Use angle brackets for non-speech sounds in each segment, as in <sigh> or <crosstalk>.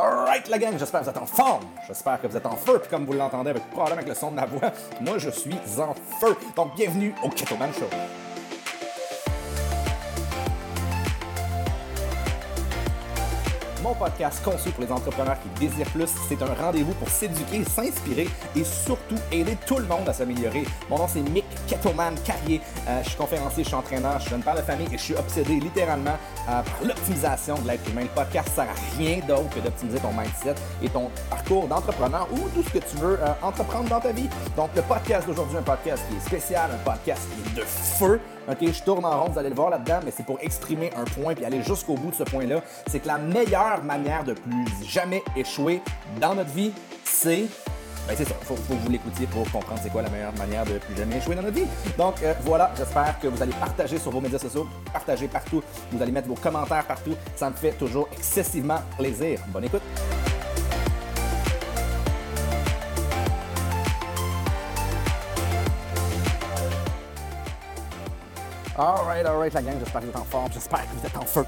Alright la gang, j'espère que vous êtes en forme, j'espère que vous êtes en feu, puis comme vous l'entendez avec, probablement avec le son de ma voix, moi je suis en feu. Donc bienvenue au Keto Man Show. Mon podcast conçu pour les entrepreneurs qui désirent plus, c'est un rendez-vous pour s'éduquer, s'inspirer et surtout aider tout le monde à s'améliorer. Mon nom c'est Mick Ketoman Carrier. Euh, je suis conférencier, je suis entraîneur, je suis jeune père de famille et je suis obsédé littéralement euh, par l'optimisation de l'être humain. Le podcast sert à rien d'autre que d'optimiser ton mindset et ton parcours d'entrepreneur ou tout ce que tu veux euh, entreprendre dans ta vie. Donc le podcast d'aujourd'hui, un podcast qui est spécial, un podcast qui est de feu. OK, je tourne en rond, vous allez le voir là-dedans, mais c'est pour exprimer un point puis aller jusqu'au bout de ce point-là. C'est que la meilleure manière de plus jamais échouer dans notre vie, c'est ben c'est ça, faut, faut, que vous l'écoutiez pour comprendre c'est quoi la meilleure manière de plus jamais échouer dans notre vie. Donc euh, voilà, j'espère que vous allez partager sur vos médias sociaux, partager partout, vous allez mettre vos commentaires partout, ça me fait toujours excessivement plaisir. Bonne écoute! Alright, alright la gang, j'espère que vous êtes en forme, j'espère que vous êtes en feu.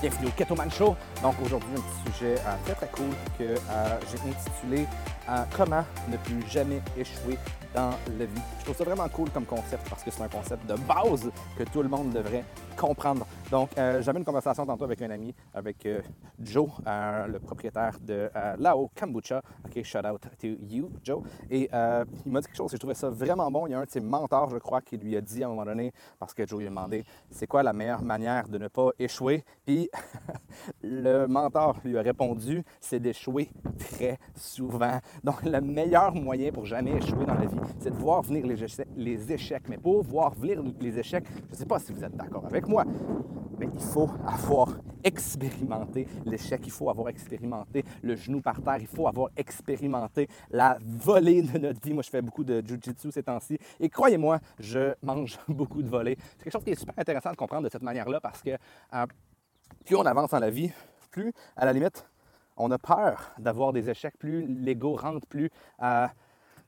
Bienvenue au Keto Man Show. Donc aujourd'hui, un petit sujet euh, très très cool que euh, j'ai intitulé euh, Comment ne plus jamais échouer dans la vie. Je trouve ça vraiment cool comme concept parce que c'est un concept de base que tout le monde devrait comprendre. Donc, j'avais une conversation tantôt avec un ami, avec Joe, le propriétaire de Lao Kombucha. OK, shout out to you, Joe. Et il m'a dit quelque chose et je trouvais ça vraiment bon. Il y a un de ses mentors, je crois, qui lui a dit à un moment donné, parce que Joe lui a demandé c'est quoi la meilleure manière de ne pas échouer? Puis <laughs> le mentor lui a répondu c'est d'échouer très souvent. Donc, le meilleur moyen pour jamais échouer dans la vie, c'est de voir venir les échecs. Mais pour voir venir les échecs, je ne sais pas si vous êtes d'accord avec moi, mais il faut avoir expérimenté l'échec, il faut avoir expérimenté le genou par terre, il faut avoir expérimenté la volée de notre vie. Moi, je fais beaucoup de jujitsu ces temps-ci et croyez-moi, je mange <laughs> beaucoup de volées. C'est quelque chose qui est super intéressant de comprendre de cette manière-là parce que euh, plus on avance dans la vie, plus, à la limite, on a peur d'avoir des échecs, plus l'ego rentre, plus euh,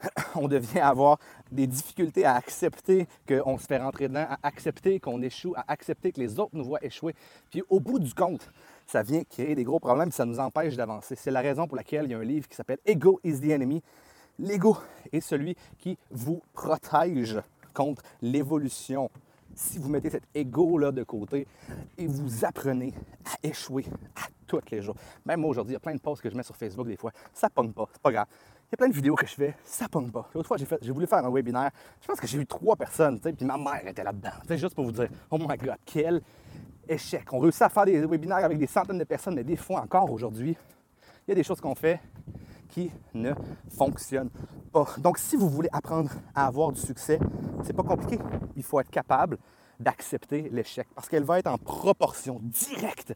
<clears throat> on devient avoir des difficultés à accepter qu'on se fait rentrer dedans, à accepter qu'on échoue, à accepter que les autres nous voient échouer. Puis au bout du compte, ça vient créer des gros problèmes, ça nous empêche d'avancer. C'est la raison pour laquelle il y a un livre qui s'appelle Ego is the Enemy. L'ego est celui qui vous protège contre l'évolution si vous mettez cet ego-là de côté et vous apprenez à échouer à tous les jours. Même moi aujourd'hui, il y a plein de posts que je mets sur Facebook des fois, ça pogne pas, c'est pas grave. Il y a plein de vidéos que je fais, ça pogne pas. L'autre fois, j'ai, voulu faire un webinaire, je pense que j'ai eu trois personnes, puis ma mère était là-dedans. juste pour vous dire, oh my God, quel échec. On réussit à faire des webinaires avec des centaines de personnes, mais des fois encore aujourd'hui, il y a des choses qu'on fait qui ne fonctionnent pas. Donc, si vous voulez apprendre à avoir du succès, c'est pas compliqué. Il faut être capable d'accepter l'échec parce qu'elle va être en proportion directe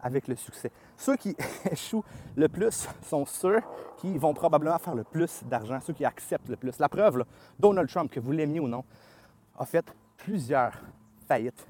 avec le succès. Ceux qui <laughs> échouent le plus sont ceux qui vont probablement faire le plus d'argent, ceux qui acceptent le plus. La preuve, Donald Trump, que vous l'aimiez ou non, a fait plusieurs faillites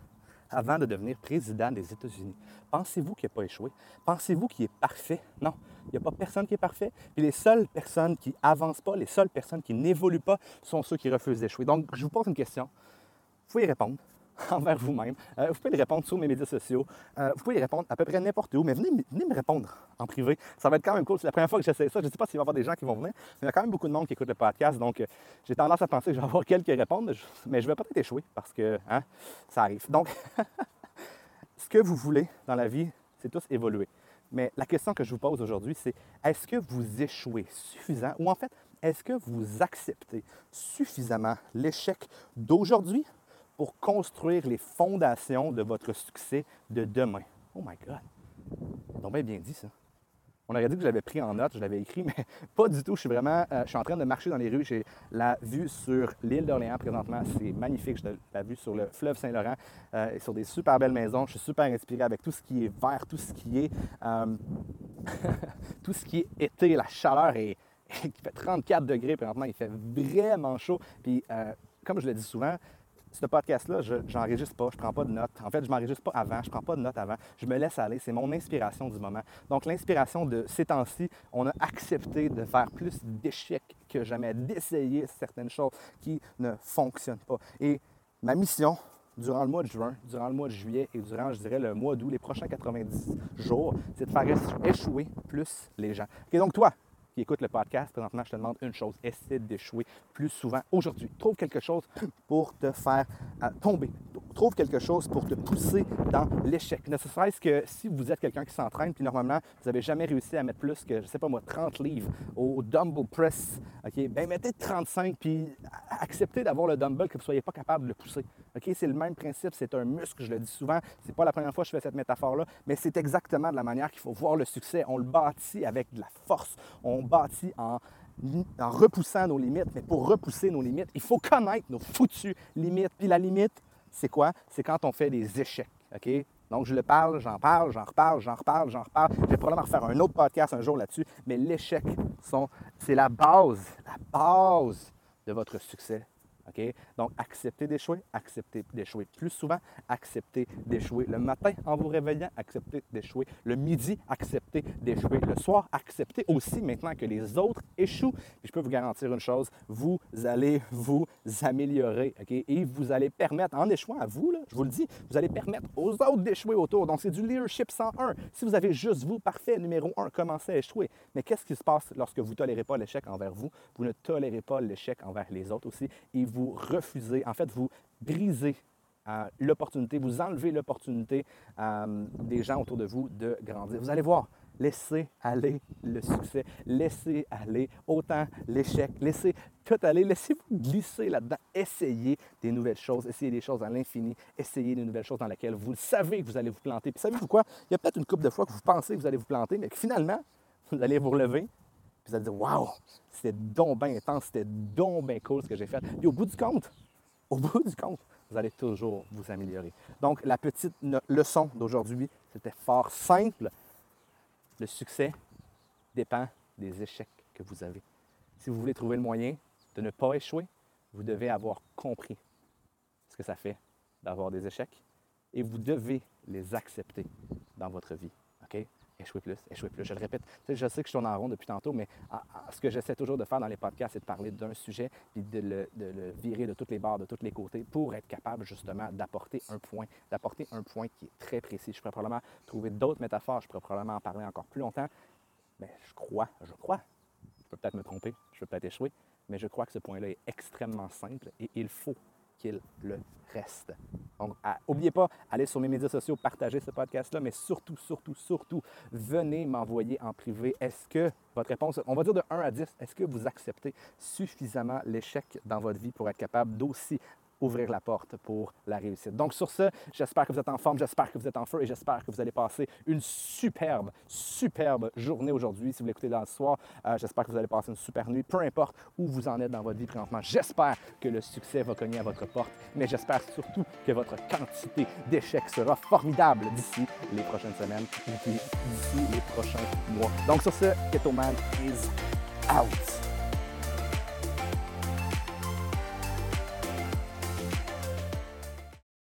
avant de devenir président des États-Unis. Pensez-vous qu'il n'a pas échoué? Pensez-vous qu'il est parfait? Non, il n'y a pas personne qui est parfait. Puis les seules personnes qui avancent pas, les seules personnes qui n'évoluent pas sont ceux qui refusent d'échouer. Donc, je vous pose une question. Vous pouvez y répondre <laughs> envers vous-même. Euh, vous pouvez les répondre sur mes médias sociaux. Euh, vous pouvez les répondre à peu près n'importe où, mais venez, venez, me répondre en privé. Ça va être quand même cool. C'est la première fois que j'essaie ça. Je ne sais pas s'il va y avoir des gens qui vont venir, mais il y a quand même beaucoup de monde qui écoute le podcast. Donc, euh, j'ai tendance à penser que je vais avoir quelques réponses, mais je vais peut-être échouer parce que hein, ça arrive. Donc, <laughs> ce que vous voulez dans la vie, c'est tous évoluer. Mais la question que je vous pose aujourd'hui, c'est est-ce que vous échouez suffisant? Ou en fait, est-ce que vous acceptez suffisamment l'échec d'aujourd'hui? Pour construire les fondations de votre succès de demain? Oh my God! Donc bien bien dit ça. On aurait dit que je l'avais pris en note, je l'avais écrit, <laughs> mais pas du tout. Je suis vraiment, euh, je suis en train de marcher dans les rues. J'ai la vue sur l'île d'Orléans présentement. C'est magnifique. J'ai la vue sur le fleuve Saint-Laurent euh, et sur des super belles maisons. Je suis super inspiré avec tout ce qui est vert, tout ce qui est, euh, <laughs> tout ce qui est été. La chaleur est, <laughs> il fait 34 degrés présentement. Il fait vraiment chaud. Puis, comme je le dis souvent, ce podcast-là, je n'enregistre pas, je ne prends pas de notes. En fait, je ne m'enregistre pas avant, je ne prends pas de notes avant. Je me laisse aller, c'est mon inspiration du moment. Donc, l'inspiration de ces temps-ci, on a accepté de faire plus d'échecs que jamais, d'essayer certaines choses qui ne fonctionnent pas. Et ma mission durant le mois de juin, durant le mois de juillet et durant, je dirais, le mois d'août, les prochains 90 jours, c'est de faire échouer plus les gens. OK, donc toi, qui écoute le podcast, présentement, je te demande une chose. Essaie d'échouer plus souvent aujourd'hui. Trouve quelque chose pour te faire euh, tomber. Trouve quelque chose pour te pousser dans l'échec. Ne serait-ce que si vous êtes quelqu'un qui s'entraîne, puis normalement, vous n'avez jamais réussi à mettre plus que, je ne sais pas moi, 30 livres au dumbbell press, OK? Bien, mettez 35, puis acceptez d'avoir le dumbbell que vous ne soyez pas capable de le pousser. C'est le même principe, c'est un muscle, je le dis souvent. C'est pas la première fois que je fais cette métaphore-là, mais c'est exactement de la manière qu'il faut voir le succès. On le bâtit avec de la force. On bâti en, repoussant nos limites. Mais pour repousser nos limites, il faut connaître nos foutues limites. Puis la limite, c'est quoi? C'est quand on fait des échecs. Donc, je le parle, j'en parle, j'en reparle, j'en reparle, j'en reparle. Je vais probablement refaire un autre podcast un jour là-dessus. Mais l'échec, c'est la base, la base de votre succès donc, acceptez d'échouer, acceptez d'échouer plus souvent, acceptez d'échouer le matin en vous réveillant, acceptez d'échouer le midi, acceptez d'échouer le soir, acceptez aussi maintenant que les autres échouent. je peux vous garantir une chose, vous allez vous améliorer, Et vous allez permettre, en échouant à vous, je vous le dis, vous allez permettre aux autres d'échouer autour. Donc, c'est du leadership 101. Si vous avez juste vous, parfait, numéro un, commencez à échouer. Mais qu'est-ce qui se passe lorsque vous ne tolérez pas l'échec envers vous? Vous ne tolérez pas l'échec envers les autres aussi. Et refusez, en fait, vous brisez euh, l'opportunité, vous enlevez l'opportunité euh, des gens autour de vous de grandir. Vous allez voir, laissez aller le succès, laissez aller autant l'échec, laissez tout aller, laissez-vous glisser là-dedans, essayez des nouvelles choses, essayez des choses à l'infini, essayez des nouvelles choses dans lesquelles vous savez que vous allez vous planter. Puis savez-vous quoi? Il y a peut-être une couple de fois que vous pensez que vous allez vous planter, mais que finalement, vous allez vous relever, vous allez dire Waouh, c'était donc bien intense, c'était donc bien cool ce que j'ai fait. Et au bout du compte, <laughs> au bout du compte, vous allez toujours vous améliorer. Donc, la petite leçon d'aujourd'hui, c'était fort simple. Le succès dépend des échecs que vous avez. Si vous voulez trouver le moyen de ne pas échouer, vous devez avoir compris ce que ça fait d'avoir des échecs et vous devez les accepter dans votre vie. OK? Échouer plus, échouer plus. Je le répète, je sais que je tourne en rond depuis tantôt, mais ce que j'essaie toujours de faire dans les podcasts, c'est de parler d'un sujet, puis de le, virer de toutes les barres, de tous les côtés, pour être capable justement d'apporter un point, d'apporter un point qui est très précis. Je pourrais probablement trouver d'autres métaphores, je pourrais probablement en parler encore plus longtemps, mais je crois, je crois, je peux peut-être me tromper, je peux peut-être échouer, mais je crois que ce point-là est extrêmement simple et il faut qu'il le reste. Donc, n'oubliez pas, allez sur mes médias sociaux, partagez ce podcast-là, mais surtout, surtout, surtout, venez m'envoyer en privé. Est-ce que votre réponse, on va dire de 1 à 10, est-ce que vous acceptez suffisamment l'échec dans votre vie pour être capable d'aussi ouvrir la porte pour la réussite. Donc sur ce, j'espère que vous êtes en forme, j'espère que vous êtes en feu et j'espère que vous allez passer une superbe, superbe journée aujourd'hui. Si vous l'écoutez dans le soir, euh, j'espère que vous allez passer une super nuit, peu importe où vous en êtes dans votre vie présentement. J'espère que le succès va cogner à votre porte, mais j'espère surtout que votre quantité d'échecs sera formidable d'ici les prochaines semaines et d'ici les prochains mois. Donc sur ce, Keto Man is out.